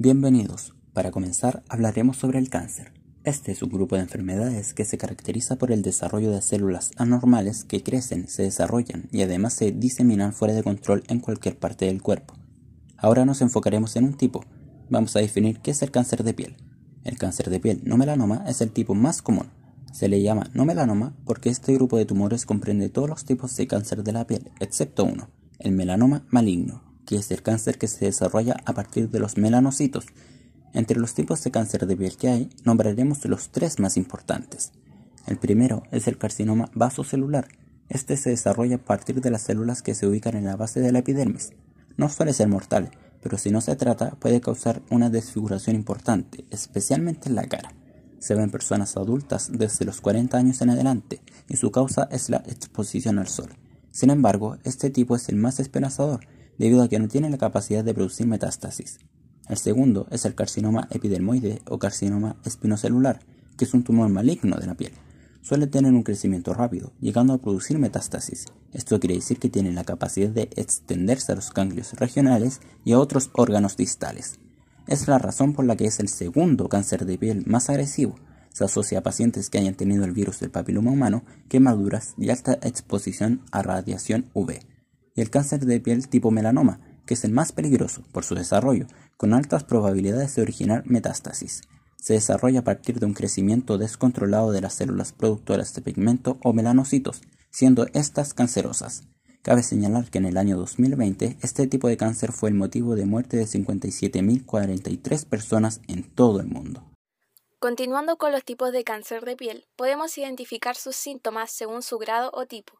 Bienvenidos. Para comenzar hablaremos sobre el cáncer. Este es un grupo de enfermedades que se caracteriza por el desarrollo de células anormales que crecen, se desarrollan y además se diseminan fuera de control en cualquier parte del cuerpo. Ahora nos enfocaremos en un tipo. Vamos a definir qué es el cáncer de piel. El cáncer de piel no melanoma es el tipo más común. Se le llama no melanoma porque este grupo de tumores comprende todos los tipos de cáncer de la piel, excepto uno, el melanoma maligno, que es el cáncer que se desarrolla a partir de los melanocitos. Entre los tipos de cáncer de piel que hay, nombraremos los tres más importantes. El primero es el carcinoma vasocelular. Este se desarrolla a partir de las células que se ubican en la base de la epidermis. No suele ser mortal, pero si no se trata puede causar una desfiguración importante, especialmente en la cara. Se ve en personas adultas desde los 40 años en adelante y su causa es la exposición al sol. Sin embargo, este tipo es el más esperanzador debido a que no tiene la capacidad de producir metástasis. El segundo es el carcinoma epidermoide o carcinoma espinocelular, que es un tumor maligno de la piel. Suele tener un crecimiento rápido, llegando a producir metástasis. Esto quiere decir que tiene la capacidad de extenderse a los ganglios regionales y a otros órganos distales. Es la razón por la que es el segundo cáncer de piel más agresivo. Se asocia a pacientes que hayan tenido el virus del papiloma humano, quemaduras y alta exposición a radiación UV y el cáncer de piel tipo melanoma, que es el más peligroso por su desarrollo, con altas probabilidades de originar metástasis. Se desarrolla a partir de un crecimiento descontrolado de las células productoras de pigmento o melanocitos, siendo estas cancerosas. Cabe señalar que en el año 2020 este tipo de cáncer fue el motivo de muerte de 57.043 personas en todo el mundo. Continuando con los tipos de cáncer de piel, podemos identificar sus síntomas según su grado o tipo.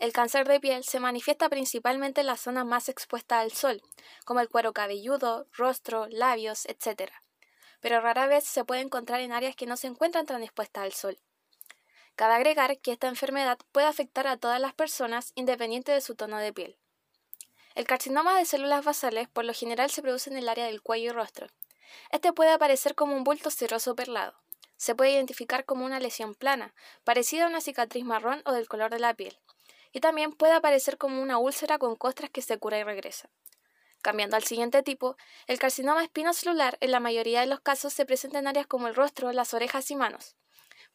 El cáncer de piel se manifiesta principalmente en las zonas más expuestas al sol, como el cuero cabelludo, rostro, labios, etc. Pero rara vez se puede encontrar en áreas que no se encuentran tan expuestas al sol. Cabe agregar que esta enfermedad puede afectar a todas las personas independiente de su tono de piel. El carcinoma de células basales por lo general se produce en el área del cuello y rostro. Este puede aparecer como un bulto cerroso perlado. Se puede identificar como una lesión plana, parecida a una cicatriz marrón o del color de la piel, y también puede aparecer como una úlcera con costras que se cura y regresa. Cambiando al siguiente tipo, el carcinoma espinocelular en la mayoría de los casos se presenta en áreas como el rostro, las orejas y manos.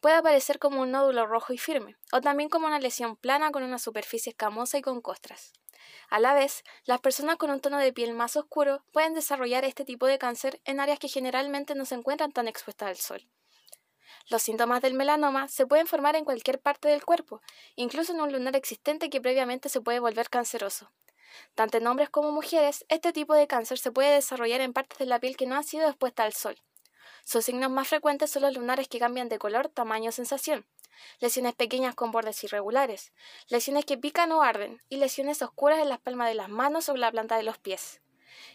Puede aparecer como un nódulo rojo y firme, o también como una lesión plana con una superficie escamosa y con costras. A la vez, las personas con un tono de piel más oscuro pueden desarrollar este tipo de cáncer en áreas que generalmente no se encuentran tan expuestas al sol. Los síntomas del melanoma se pueden formar en cualquier parte del cuerpo, incluso en un lunar existente que previamente se puede volver canceroso. Tanto en hombres como mujeres, este tipo de cáncer se puede desarrollar en partes de la piel que no han sido expuestas al sol. Sus signos más frecuentes son los lunares que cambian de color, tamaño o sensación, lesiones pequeñas con bordes irregulares, lesiones que pican o arden y lesiones oscuras en las palmas de las manos o la planta de los pies.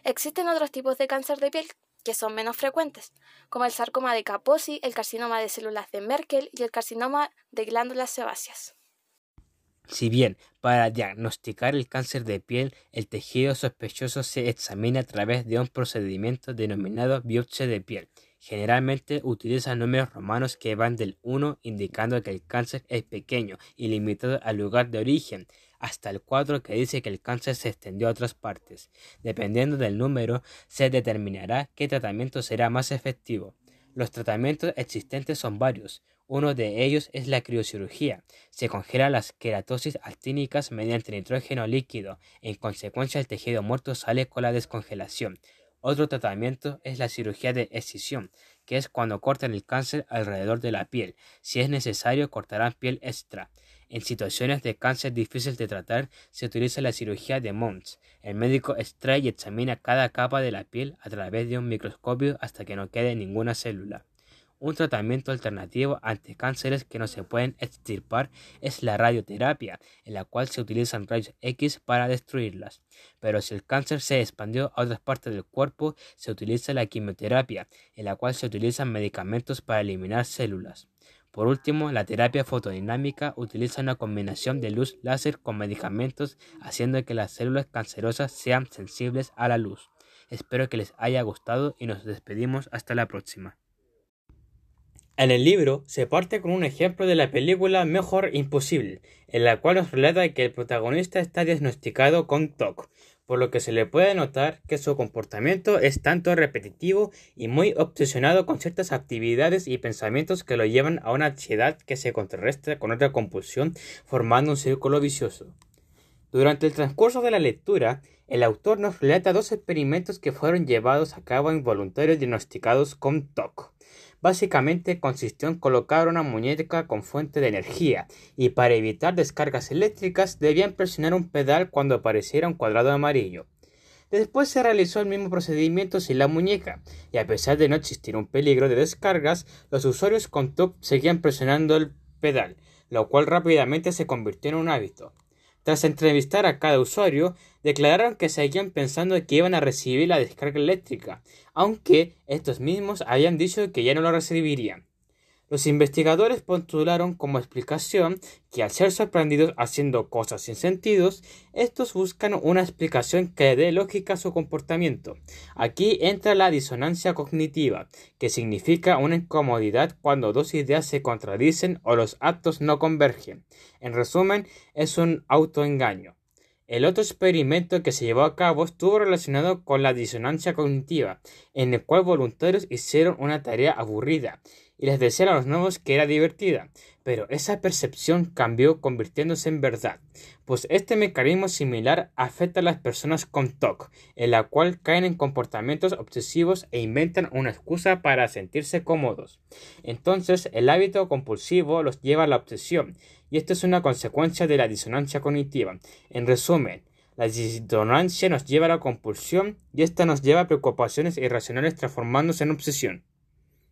Existen otros tipos de cáncer de piel que son menos frecuentes, como el sarcoma de Kaposi, el carcinoma de células de Merkel y el carcinoma de glándulas sebáceas. Si bien para diagnosticar el cáncer de piel el tejido sospechoso se examina a través de un procedimiento denominado biopsia de piel, generalmente utiliza números romanos que van del 1 indicando que el cáncer es pequeño y limitado al lugar de origen, hasta el 4 que dice que el cáncer se extendió a otras partes. Dependiendo del número, se determinará qué tratamiento será más efectivo. Los tratamientos existentes son varios. Uno de ellos es la criocirugía. Se congela las queratosis actínicas mediante nitrógeno líquido. En consecuencia, el tejido muerto sale con la descongelación. Otro tratamiento es la cirugía de escisión, que es cuando cortan el cáncer alrededor de la piel. Si es necesario, cortarán piel extra. En situaciones de cáncer difícil de tratar, se utiliza la cirugía de Mons. El médico extrae y examina cada capa de la piel a través de un microscopio hasta que no quede ninguna célula. Un tratamiento alternativo ante cánceres que no se pueden extirpar es la radioterapia, en la cual se utilizan rayos X para destruirlas. Pero si el cáncer se expandió a otras partes del cuerpo, se utiliza la quimioterapia, en la cual se utilizan medicamentos para eliminar células. Por último, la terapia fotodinámica utiliza una combinación de luz láser con medicamentos haciendo que las células cancerosas sean sensibles a la luz. Espero que les haya gustado y nos despedimos hasta la próxima. En el libro se parte con un ejemplo de la película Mejor Imposible, en la cual nos relata que el protagonista está diagnosticado con TOC, por lo que se le puede notar que su comportamiento es tanto repetitivo y muy obsesionado con ciertas actividades y pensamientos que lo llevan a una ansiedad que se contrarresta con otra compulsión, formando un círculo vicioso. Durante el transcurso de la lectura, el autor nos relata dos experimentos que fueron llevados a cabo en voluntarios diagnosticados con TOC. Básicamente consistió en colocar una muñeca con fuente de energía y para evitar descargas eléctricas debían presionar un pedal cuando apareciera un cuadrado amarillo. Después se realizó el mismo procedimiento sin la muñeca, y a pesar de no existir un peligro de descargas, los usuarios con TOC seguían presionando el pedal, lo cual rápidamente se convirtió en un hábito. Tras entrevistar a cada usuario, declararon que seguían pensando que iban a recibir la descarga eléctrica, aunque estos mismos habían dicho que ya no lo recibirían. Los investigadores postularon como explicación que al ser sorprendidos haciendo cosas sin sentidos, estos buscan una explicación que dé lógica a su comportamiento. Aquí entra la disonancia cognitiva, que significa una incomodidad cuando dos ideas se contradicen o los actos no convergen. En resumen, es un autoengaño. El otro experimento que se llevó a cabo estuvo relacionado con la disonancia cognitiva, en el cual voluntarios hicieron una tarea aburrida y les decían a los nuevos que era divertida, pero esa percepción cambió convirtiéndose en verdad, pues este mecanismo similar afecta a las personas con TOC, en la cual caen en comportamientos obsesivos e inventan una excusa para sentirse cómodos. Entonces el hábito compulsivo los lleva a la obsesión, y esto es una consecuencia de la disonancia cognitiva. En resumen, la disonancia nos lleva a la compulsión y esta nos lleva a preocupaciones irracionales transformándose en obsesión.